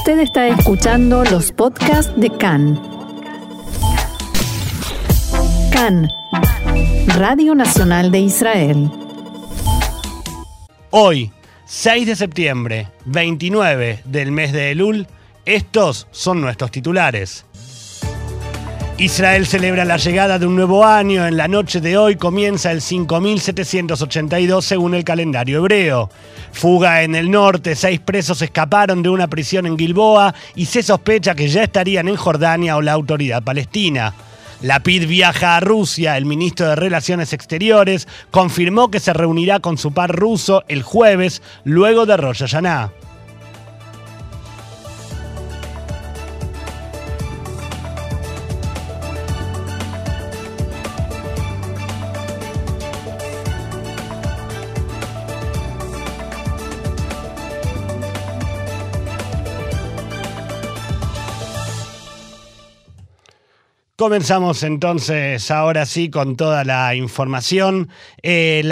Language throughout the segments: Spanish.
Usted está escuchando los podcasts de CAN. CAN, Radio Nacional de Israel. Hoy, 6 de septiembre, 29 del mes de Elul, estos son nuestros titulares. Israel celebra la llegada de un nuevo año. En la noche de hoy comienza el 5782 según el calendario hebreo. Fuga en el norte. Seis presos escaparon de una prisión en Gilboa y se sospecha que ya estarían en Jordania o la autoridad palestina. La PID viaja a Rusia. El ministro de Relaciones Exteriores confirmó que se reunirá con su par ruso el jueves, luego de Rosh Hashanah. Comenzamos entonces ahora sí con toda la información. Eh,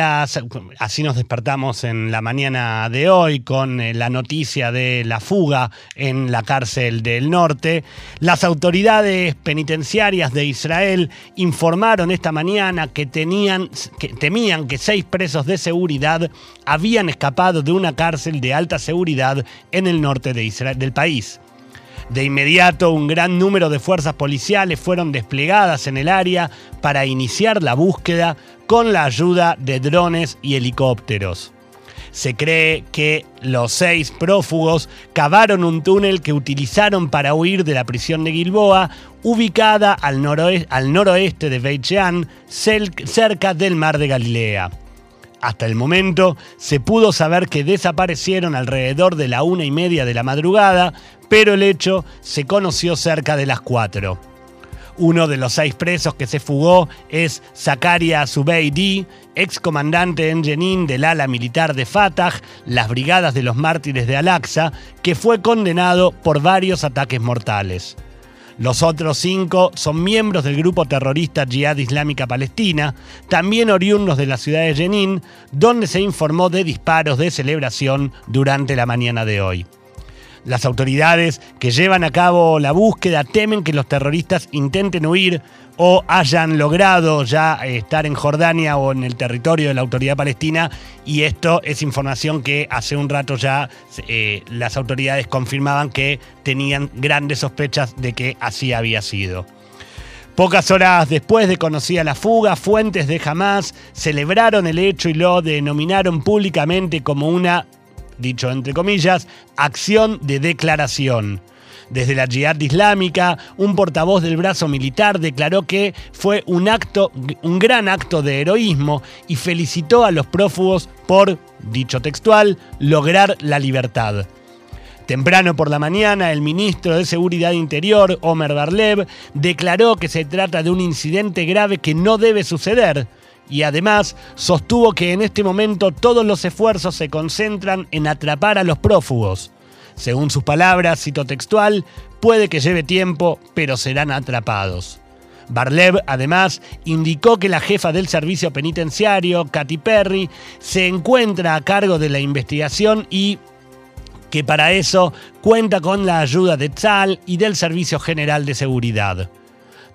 así nos despertamos en la mañana de hoy con eh, la noticia de la fuga en la cárcel del norte. Las autoridades penitenciarias de Israel informaron esta mañana que, tenían, que temían que seis presos de seguridad habían escapado de una cárcel de alta seguridad en el norte del país. De inmediato, un gran número de fuerzas policiales fueron desplegadas en el área para iniciar la búsqueda con la ayuda de drones y helicópteros. Se cree que los seis prófugos cavaron un túnel que utilizaron para huir de la prisión de Gilboa, ubicada al, noroeste, de Beit Shean, cerca del mar de Galilea. Hasta el momento se pudo saber que desaparecieron alrededor de la una y media de la madrugada, pero el hecho se conoció cerca de las cuatro. Uno de los seis presos que se fugó es Zakaria Zubeidi, ex comandante en Jenin del ala militar de Fatah, las Brigadas de los Mártires de Al-Aqsa, que fue condenado por varios ataques mortales. Los otros cinco son miembros del grupo terrorista Jihad Islámica Palestina, también oriundos de la ciudad de Jenin, donde se informó de disparos de celebración durante la mañana de hoy. Las autoridades que llevan a cabo la búsqueda temen que los terroristas intenten huir o hayan logrado ya estar en Jordania o en el territorio de la autoridad palestina y esto es información que hace un rato ya eh, las autoridades confirmaban que tenían grandes sospechas de que así había sido. Pocas horas después de conocida la fuga, fuentes de Hamas celebraron el hecho y lo denominaron públicamente como una dicho entre comillas, acción de declaración. Desde la Jihad Islámica, un portavoz del brazo militar declaró que fue un acto, un gran acto de heroísmo y felicitó a los prófugos por, dicho textual, lograr la libertad. Temprano por la mañana, el ministro de Seguridad Interior, Omer Barlev, declaró que se trata de un incidente grave que no debe suceder y además sostuvo que en este momento todos los esfuerzos se concentran en atrapar a los prófugos. Según sus palabras, cito textual, puede que lleve tiempo, pero serán atrapados. Barlev además indicó que la jefa del servicio penitenciario, Katy Perry, se encuentra a cargo de la investigación y que para eso cuenta con la ayuda de Tzal y del Servicio General de Seguridad.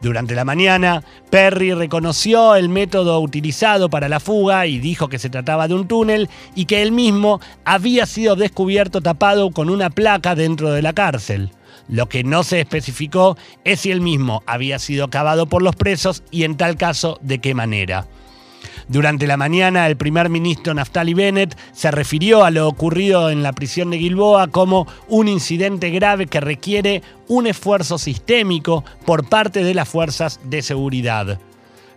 Durante la mañana, Perry reconoció el método utilizado para la fuga y dijo que se trataba de un túnel y que él mismo había sido descubierto tapado con una placa dentro de la cárcel. Lo que no se especificó es si él mismo había sido cavado por los presos y en tal caso de qué manera. Durante la mañana, el primer ministro Naftali Bennett se refirió a lo ocurrido en la prisión de Gilboa como un incidente grave que requiere un esfuerzo sistémico por parte de las fuerzas de seguridad.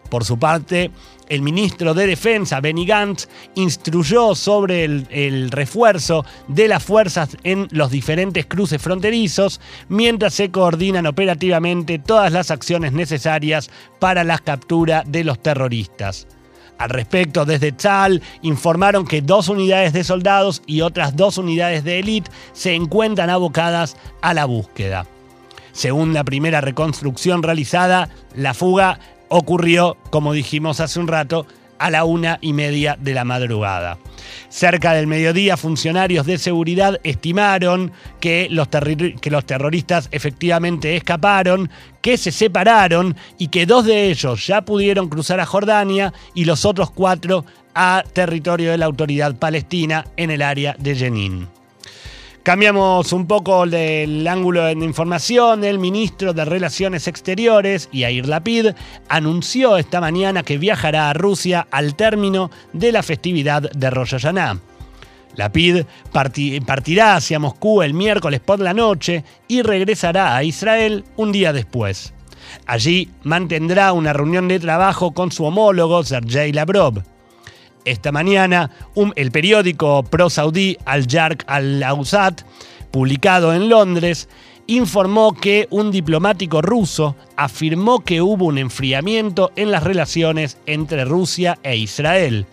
Por su parte, el ministro de Defensa, Benny Gantz, instruyó sobre el, el, refuerzo de las fuerzas en los diferentes cruces fronterizos, mientras se coordinan operativamente todas las acciones necesarias para la captura de los terroristas. Al respecto, desde Tzal informaron que dos unidades de soldados y otras dos unidades de élite se encuentran abocadas a la búsqueda. Según la primera reconstrucción realizada, la fuga ocurrió, como dijimos hace un rato, a la una y media de la madrugada. Cerca del mediodía, funcionarios de seguridad estimaron que los, terroristas efectivamente escaparon, que se separaron y que dos de ellos ya pudieron cruzar a Jordania y los otros cuatro a territorio de la autoridad palestina en el área de Jenin. Cambiamos un poco del ángulo de información. El ministro de Relaciones Exteriores, Yair Lapid, anunció esta mañana que viajará a Rusia al término de la festividad de Rosh. Lapid partirá hacia Moscú el miércoles por la noche y regresará a Israel un día después. Allí mantendrá una reunión de trabajo con su homólogo Sergei Lavrov. Esta mañana, el periódico pro-saudí Al-Jarq Al-Awsat, publicado en Londres, informó que un diplomático ruso afirmó que hubo un enfriamiento en las relaciones entre Rusia e Israel.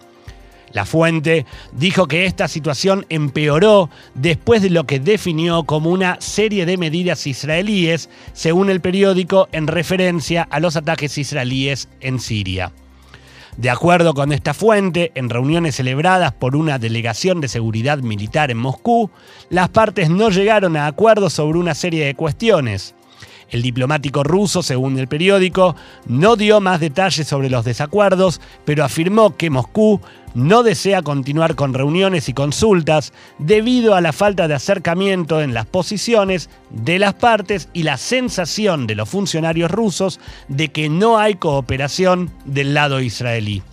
La fuente dijo que esta situación empeoró después de lo que definió como una serie de medidas israelíes, según el periódico, en referencia a los ataques israelíes en Siria. De acuerdo con esta fuente, en reuniones celebradas por una delegación de seguridad militar en Moscú, las partes no llegaron a acuerdos sobre una serie de cuestiones. El diplomático ruso, según el periódico, no dio más detalles sobre los desacuerdos, pero afirmó que Moscú no desea continuar con reuniones y consultas debido a la falta de acercamiento en las posiciones de las partes y la sensación de los funcionarios rusos de que no hay cooperación del lado israelí.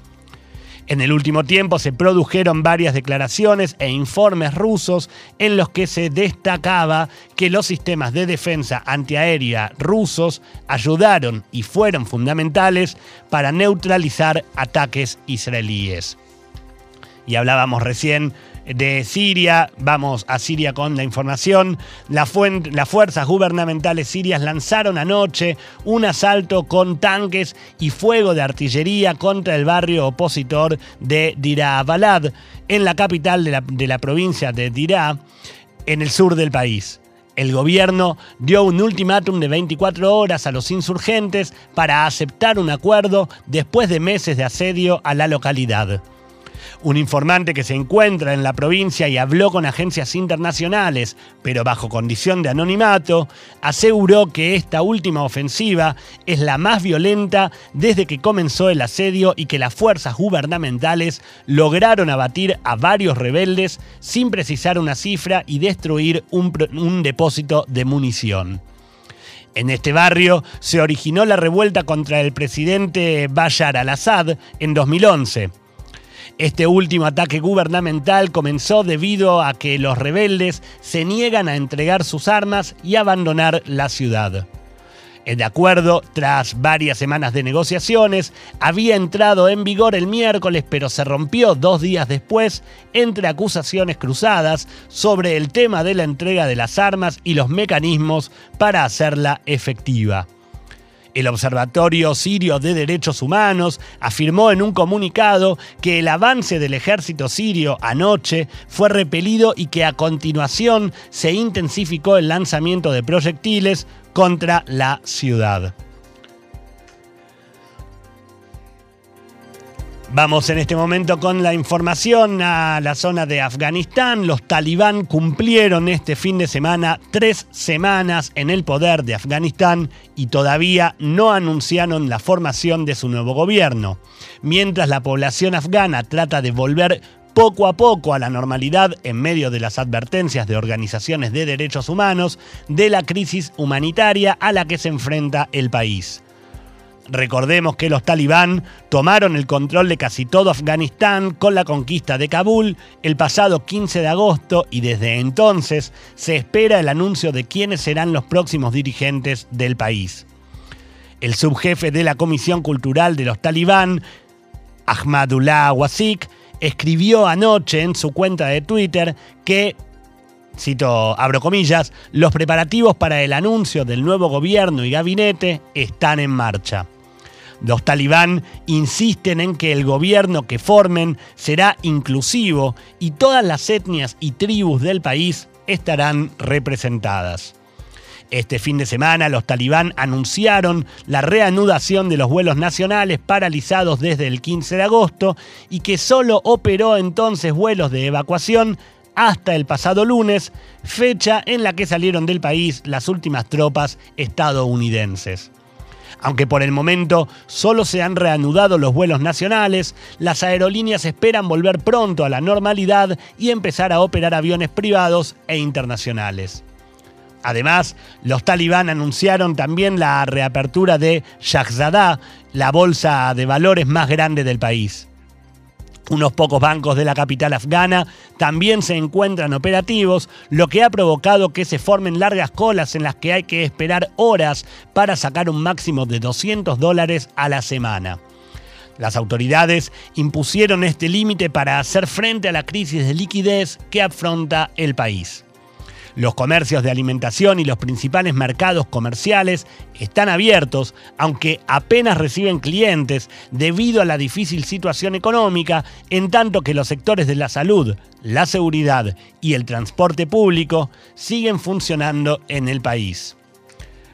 En el último tiempo se produjeron varias declaraciones e informes rusos en los que se destacaba que los sistemas de defensa antiaérea rusos ayudaron y fueron fundamentales para neutralizar ataques israelíes. Y hablábamos recién de Siria. Vamos a Siria con la información. las fuerzas gubernamentales sirias lanzaron anoche un asalto con tanques y fuego de artillería contra el barrio opositor de Dirá Balad, en la capital de la, de la provincia de Dirá, en el sur del país. El gobierno dio un ultimátum de 24 horas a los insurgentes para aceptar un acuerdo después de meses de asedio a la localidad. Un informante que se encuentra en la provincia y habló con agencias internacionales, pero bajo condición de anonimato, aseguró que esta última ofensiva es la más violenta desde que comenzó el asedio y que las fuerzas gubernamentales lograron abatir a varios rebeldes sin precisar una cifra y destruir un, depósito de munición. En este barrio se originó la revuelta contra el presidente Bashar al-Assad en 2011. Este último ataque gubernamental comenzó debido a que los rebeldes se niegan a entregar sus armas y abandonar la ciudad. De acuerdo, tras varias semanas de negociaciones, había entrado en vigor el miércoles, pero se rompió dos días después entre acusaciones cruzadas sobre el tema de la entrega de las armas y los mecanismos para hacerla efectiva. El Observatorio Sirio de Derechos Humanos afirmó en un comunicado que el avance del ejército sirio anoche fue repelido y que a continuación se intensificó el lanzamiento de proyectiles contra la ciudad. Vamos en este momento con la información a la zona de Afganistán. Los talibán cumplieron este fin de semana tres semanas en el poder de Afganistán y todavía no anunciaron la formación de su nuevo gobierno. Mientras la población afgana trata de volver poco a poco a la normalidad en medio de las advertencias de organizaciones de derechos humanos de la crisis humanitaria a la que se enfrenta el país. Recordemos que los talibán tomaron el control de casi todo Afganistán con la conquista de Kabul el pasado 15 de agosto y desde entonces se espera el anuncio de quiénes serán los próximos dirigentes del país. El subjefe de la Comisión Cultural de los talibán, Ahmadullah Wasik, escribió anoche en su cuenta de Twitter que cito, abro comillas, los preparativos para el anuncio del nuevo gobierno y gabinete están en marcha. Los talibán insisten en que el gobierno que formen será inclusivo y todas las etnias y tribus del país estarán representadas. Este fin de semana los talibán anunciaron la reanudación de los vuelos nacionales paralizados desde el 15 de agosto y que solo operó entonces vuelos de evacuación hasta el pasado lunes, fecha en la que salieron del país las últimas tropas estadounidenses. Aunque por el momento solo se han reanudado los vuelos nacionales, las aerolíneas esperan volver pronto a la normalidad y empezar a operar aviones privados e internacionales. Además, los talibán anunciaron también la reapertura de Shahzada, la bolsa de valores más grande del país. Unos pocos bancos de la capital afgana también se encuentran operativos, lo que ha provocado que se formen largas colas en las que hay que esperar horas para sacar un máximo de 200 dólares a la semana. Las autoridades impusieron este límite para hacer frente a la crisis de liquidez que afronta el país. Los comercios de alimentación y los principales mercados comerciales están abiertos, aunque apenas reciben clientes debido a la difícil situación económica, en tanto que los sectores de la salud, la seguridad y el transporte público siguen funcionando en el país.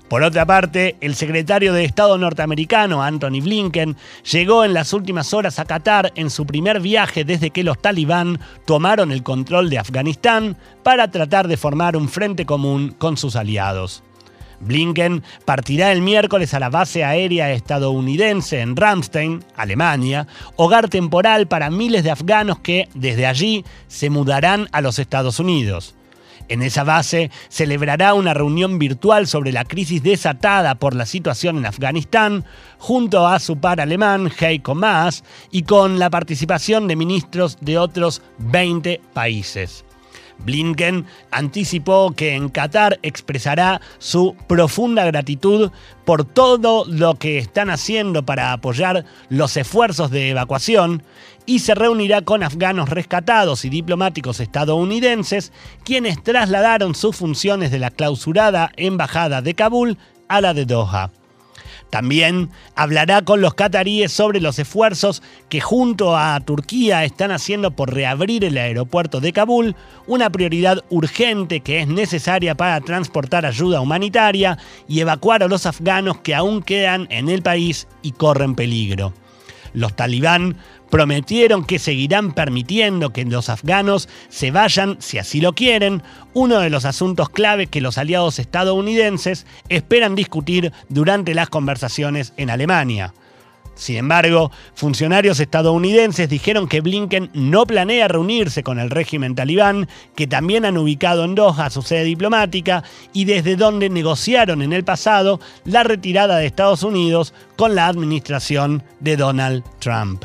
Por otra parte, el secretario de Estado norteamericano, Anthony Blinken, llegó en las últimas horas a Qatar en su primer viaje desde que los talibán tomaron el control de Afganistán para tratar de formar un frente común con sus aliados. Blinken partirá el miércoles a la base aérea estadounidense en Ramstein, Alemania, hogar temporal para miles de afganos que, desde allí, se mudarán a los Estados Unidos. En esa base celebrará una reunión virtual sobre la crisis desatada por la situación en Afganistán, junto a su par alemán Heiko Maas y con la participación de ministros de otros 20 países. Blinken anticipó que en Qatar expresará su profunda gratitud por todo lo que están haciendo para apoyar los esfuerzos de evacuación y se reunirá con afganos rescatados y diplomáticos estadounidenses, quienes trasladaron sus funciones de la clausurada embajada de Kabul a la de Doha. También hablará con los cataríes sobre los esfuerzos que junto a Turquía están haciendo por reabrir el aeropuerto de Kabul, una prioridad urgente que es necesaria para transportar ayuda humanitaria y evacuar a los afganos que aún quedan en el país y corren peligro. Los talibán prometieron que seguirán permitiendo que los afganos se vayan si así lo quieren, uno de los asuntos clave que los aliados estadounidenses esperan discutir durante las conversaciones en Alemania. Sin embargo, funcionarios estadounidenses dijeron que Blinken no planea reunirse con el régimen talibán, que también han ubicado en Doha su sede diplomática y desde donde negociaron en el pasado la retirada de Estados Unidos con la administración de Donald Trump.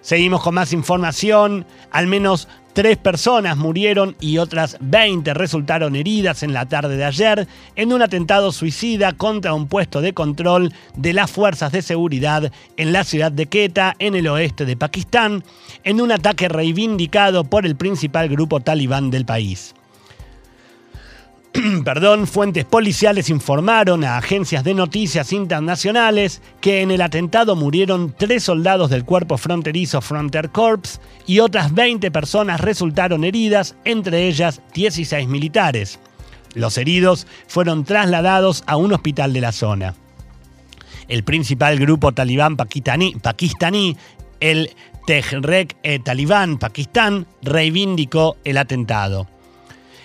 Seguimos con más información. Al menos tres personas murieron y otras 20 resultaron heridas en la tarde de ayer en un atentado suicida contra un puesto de control de las fuerzas de seguridad en la ciudad de Quetta, en el oeste de Pakistán, en un ataque reivindicado por el principal grupo talibán del país. perdón, fuentes policiales informaron a agencias de noticias internacionales que en el atentado murieron tres soldados del cuerpo fronterizo Frontier Corps y otras 20 personas resultaron heridas, entre ellas 16 militares. Los heridos fueron trasladados a un hospital de la zona. El principal grupo talibán pakistaní, el Tehreek-e-Talibán Pakistán, reivindicó el atentado.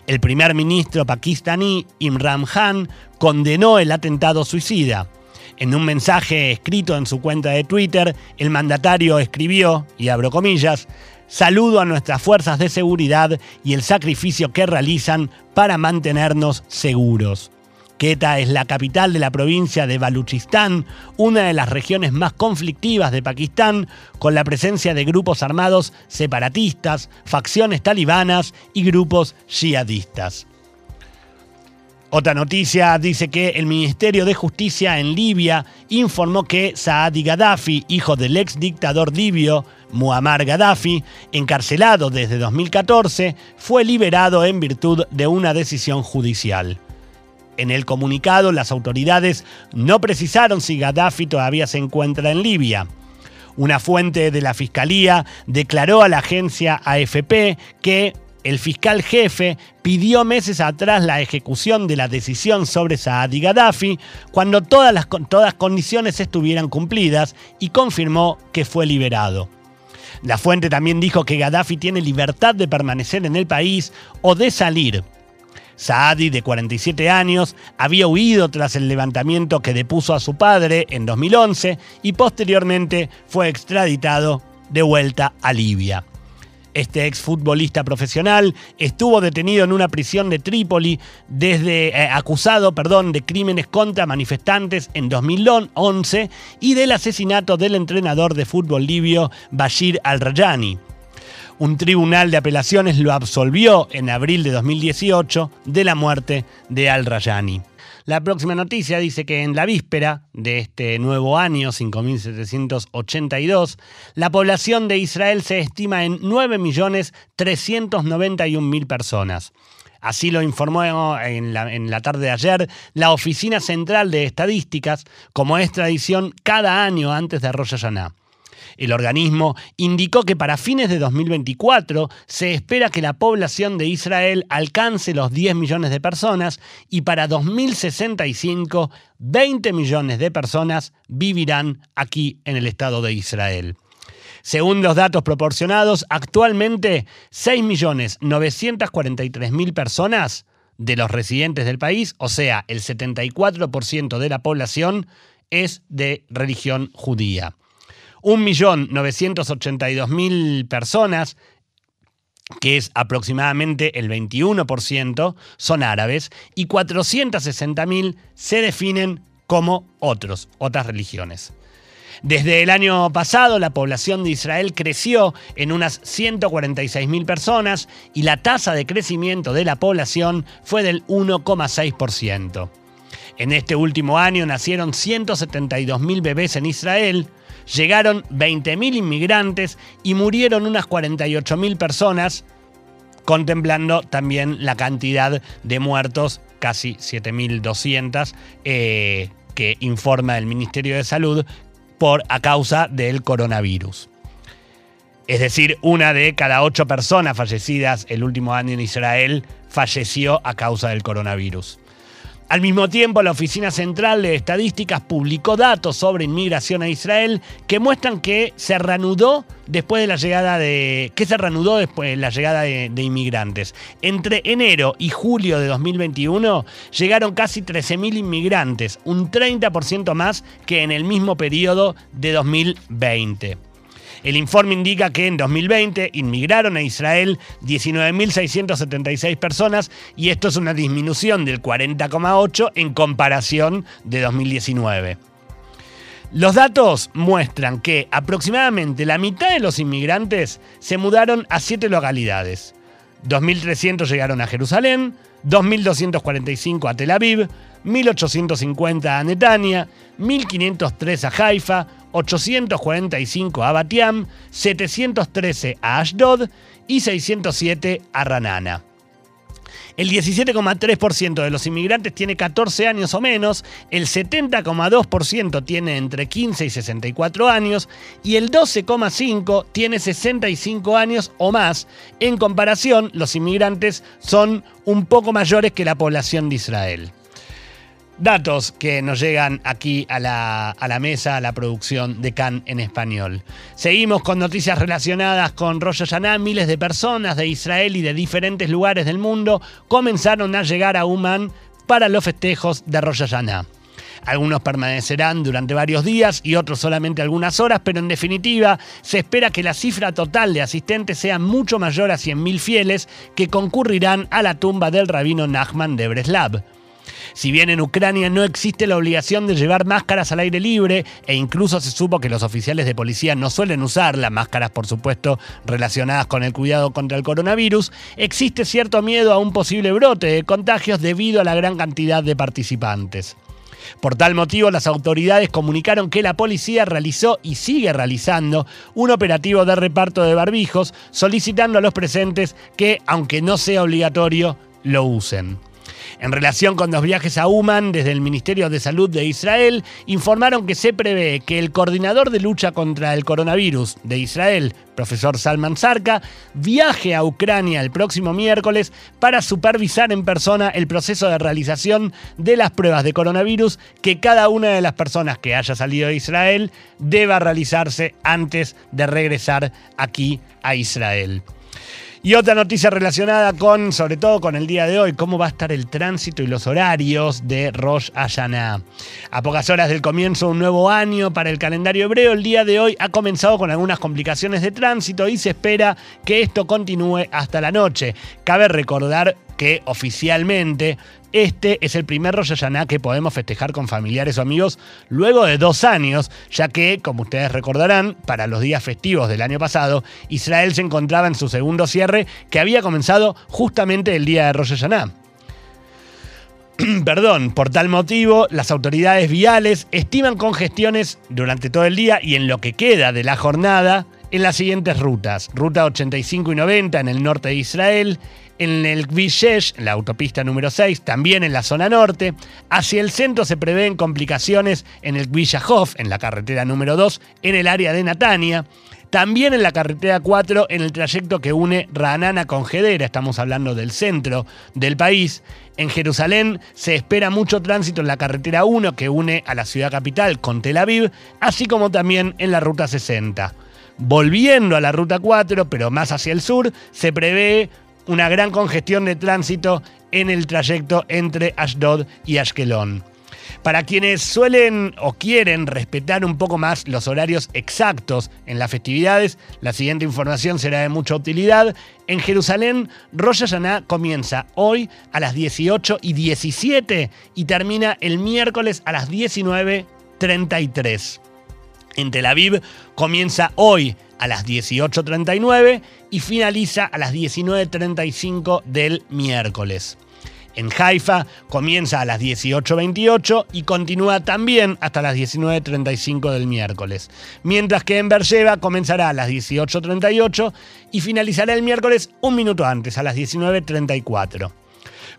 El primer ministro pakistaní Imran Khan condenó el atentado suicida. En un mensaje escrito en su cuenta de Twitter, el mandatario escribió, y abro comillas, saludo a nuestras fuerzas de seguridad y el sacrificio que realizan para mantenernos seguros. Quetta es la capital de la provincia de Baluchistán, una de las regiones más conflictivas de Pakistán, con la presencia de grupos armados separatistas, facciones talibanas y grupos yihadistas. Otra noticia dice que el Ministerio de Justicia en Libia informó que Saadi Gaddafi, hijo del ex dictador libio Muammar Gaddafi, encarcelado desde 2014, fue liberado en virtud de una decisión judicial. En el comunicado, las autoridades no precisaron si Gaddafi todavía se encuentra en Libia. Una fuente de la Fiscalía declaró a la agencia AFP que el fiscal jefe pidió meses atrás la ejecución de la decisión sobre Saad Gaddafi cuando todas las todas condiciones estuvieran cumplidas y confirmó que fue liberado. La fuente también dijo que Gaddafi tiene libertad de permanecer en el país o de salir. Saadi, de 47 años, había huido tras el levantamiento que depuso a su padre en 2011 y posteriormente fue extraditado de vuelta a Libia. Este exfutbolista profesional estuvo detenido en una prisión de Trípoli desde eh, acusado, perdón, de crímenes contra manifestantes en 2011 y del asesinato del entrenador de fútbol libio Bashir al-Rajani. Un tribunal de apelaciones lo absolvió en abril de 2018 de la muerte de al-Rajani. La próxima noticia dice que en la víspera de este nuevo año, 5782, la población de Israel se estima en 9.391.000 personas. Así lo informó en la, en la, tarde de ayer la Oficina Central de Estadísticas, como es tradición cada año antes de Rosh Hashanah. El organismo indicó que para fines de 2024 se espera que la población de Israel alcance los 10 millones de personas y para 2065 20 millones de personas vivirán aquí en el Estado de Israel. Según los datos proporcionados, actualmente 6.943.000 personas de los residentes del país, o sea, el 74% de la población, es de religión judía. 1.982.000 personas, que es aproximadamente el 21%, son árabes y 460.000 se definen como otros, otras religiones. Desde el año pasado, la población de Israel creció en unas 146.000 personas y la tasa de crecimiento de la población fue del 1,6%. En este último año nacieron 172.000 bebés en Israel, llegaron 20.000 inmigrantes y murieron unas 48.000 personas, contemplando también la cantidad de muertos, casi 7.200, eh, que informa el Ministerio de Salud por, a causa del coronavirus. Es decir, una de cada ocho personas fallecidas el último año en Israel falleció a causa del coronavirus. Al mismo tiempo, la Oficina Central de Estadísticas publicó datos sobre inmigración a Israel que muestran que se reanudó después de la llegada de. que se reanudó después de la llegada de, inmigrantes. Entre enero y julio de 2021 llegaron casi 13.000 inmigrantes, un 30% más que en el mismo periodo de 2020. El informe indica que en 2020 inmigraron a Israel 19.676 personas y esto es una disminución del 40,8 en comparación de 2019. Los datos muestran que aproximadamente la mitad de los inmigrantes se mudaron a siete localidades. 2.300 llegaron a Jerusalén, 2.245 a Tel Aviv, 1.850 a Netania, 1.503 a Haifa, 845 a Batiam, 713 a Ashdod y 607 a Ranana. El 17,3% de los inmigrantes tiene 14 años o menos, el 70,2% tiene entre 15 y 64 años y el 12,5% tiene 65 años o más. En comparación, los inmigrantes son un poco mayores que la población de Israel. Datos que nos llegan aquí a la, mesa, a la producción de Can en español. Seguimos con noticias relacionadas con Rosh. Miles de personas de Israel y de diferentes lugares del mundo comenzaron a llegar a Uman para los festejos de Rosh Hashanah. Algunos permanecerán durante varios días y otros solamente algunas horas, pero en definitiva se espera que la cifra total de asistentes sea mucho mayor a 100.000 fieles que concurrirán a la tumba del rabino Nachman de Breslav. Si bien en Ucrania no existe la obligación de llevar máscaras al aire libre, e incluso se supo que los oficiales de policía no suelen usar las máscaras, por supuesto, relacionadas con el cuidado contra el coronavirus, existe cierto miedo a un posible brote de contagios debido a la gran cantidad de participantes. Por tal motivo, las autoridades comunicaron que la policía realizó y sigue realizando un operativo de reparto de barbijos, solicitando a los presentes que, aunque no sea obligatorio, lo usen. En relación con los viajes a Uman, desde el Ministerio de Salud de Israel, informaron que se prevé que el coordinador de lucha contra el coronavirus de Israel, profesor Salman Sarka, viaje a Ucrania el próximo miércoles para supervisar en persona el proceso de realización de las pruebas de coronavirus que cada una de las personas que haya salido de Israel deba realizarse antes de regresar aquí a Israel. Y otra noticia relacionada con, sobre todo con el día de hoy, cómo va a estar el tránsito y los horarios de Rosh Hashanah. A pocas horas del comienzo de un nuevo año para el calendario hebreo, el día de hoy ha comenzado con algunas complicaciones de tránsito y se espera que esto continúe hasta la noche. Cabe recordar que oficialmente este es el primer Rosh Hashanah que podemos festejar con familiares o amigos luego de dos años, ya que, como ustedes recordarán, para los días festivos del año pasado, Israel se encontraba en su segundo cierre que había comenzado justamente el día de Rosh Hashanah. Perdón, por tal motivo, las autoridades viales estiman congestiones durante todo el día y en lo que queda de la jornada en las siguientes rutas. Ruta 85 y 90 en el norte de Israel, en el Kvish la autopista número 6, también en la zona norte. Hacia el centro se prevén complicaciones en el Kvish en la carretera número 2, en el área de Natania. También en la carretera 4, en el trayecto que une Ranana con Gedera, estamos hablando del centro del país. En Jerusalén se espera mucho tránsito en la carretera 1 que une a la ciudad capital con Tel Aviv, así como también en la ruta 60. Volviendo a la ruta 4, pero más hacia el sur, se prevé una gran congestión de tránsito en el trayecto entre Ashdod y Ashkelon. Para quienes suelen o quieren respetar un poco más los horarios exactos en las festividades, la siguiente información será de mucha utilidad. En Jerusalén, Rosh Hashanah comienza hoy a las 18 y 17 y termina el miércoles a las 19.33. En Tel Aviv comienza hoy a las 18.39 y finaliza a las 19.35 del miércoles. En Haifa comienza a las 18.28 y continúa también hasta las 19.35 del miércoles. Mientras que en Beersheba comenzará a las 18.38 y finalizará el miércoles un minuto antes, a las 19.34.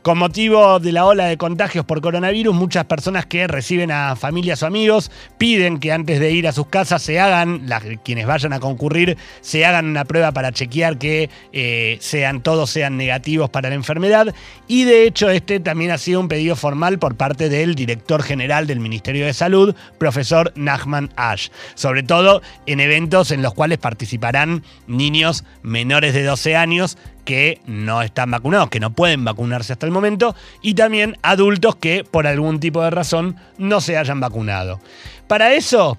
Con motivo de la ola de contagios por coronavirus, muchas personas que reciben a familias o amigos piden que antes de ir a sus casas se hagan, quienes vayan a concurrir, se hagan una prueba para chequear que eh, sean todos sean negativos para la enfermedad. Y de hecho, este también ha sido un pedido formal por parte del director general del Ministerio de Salud, profesor Nachman Ash. Sobre todo en eventos en los cuales participarán niños menores de 12 años que no están vacunados, que no pueden vacunarse hasta el momento, y también adultos que por algún tipo de razón no se hayan vacunado. Para eso,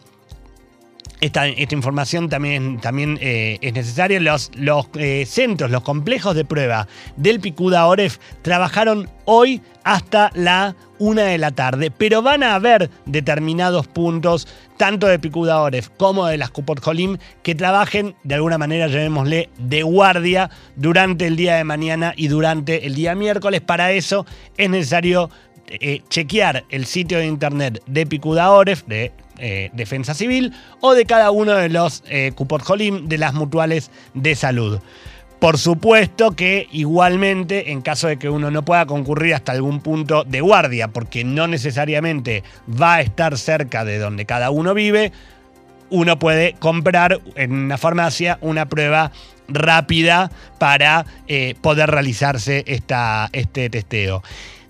esta, información también, también eh, es necesaria. Los, los eh, centros, los complejos de prueba del Picuda Oref trabajaron hoy hasta la una de la tarde, pero van a haber determinados puntos, tanto de Picuda Oref como de las Cupot Jolim, que trabajen de alguna manera, llamémosle, de guardia durante el día de mañana y durante el día miércoles. Para eso es necesario eh, chequear el sitio de internet de Picuda Oref, de eh, defensa Civil o de cada uno de los eh, Jolim de las mutuales de salud. Por supuesto que igualmente, en caso de que uno no pueda concurrir hasta algún punto de guardia, porque no necesariamente va a estar cerca de donde cada uno vive, uno puede comprar en una farmacia una prueba rápida para eh, poder realizarse esta, este testeo.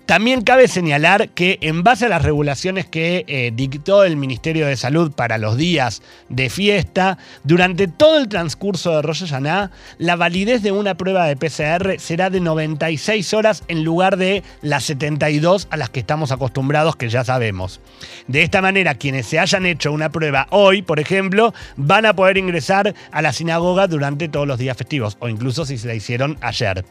También cabe señalar que en base a las regulaciones que eh, dictó el Ministerio de Salud para los días de fiesta, durante todo el transcurso de Rosh Hashanah, la validez de una prueba de PCR será de 96 horas en lugar de las 72 a las que estamos acostumbrados, que ya sabemos. De esta manera, quienes se hayan hecho una prueba hoy, por ejemplo, van a poder ingresar a la sinagoga durante todos los días festivos, o incluso si se la hicieron ayer.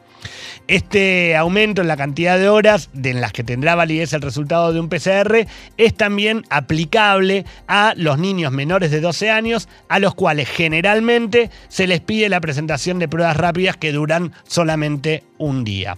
Este aumento en la cantidad de horas en las que tendrá validez el resultado de un PCR es también aplicable a los niños menores de 12 años, a los cuales generalmente se les pide la presentación de pruebas rápidas que duran solamente un día.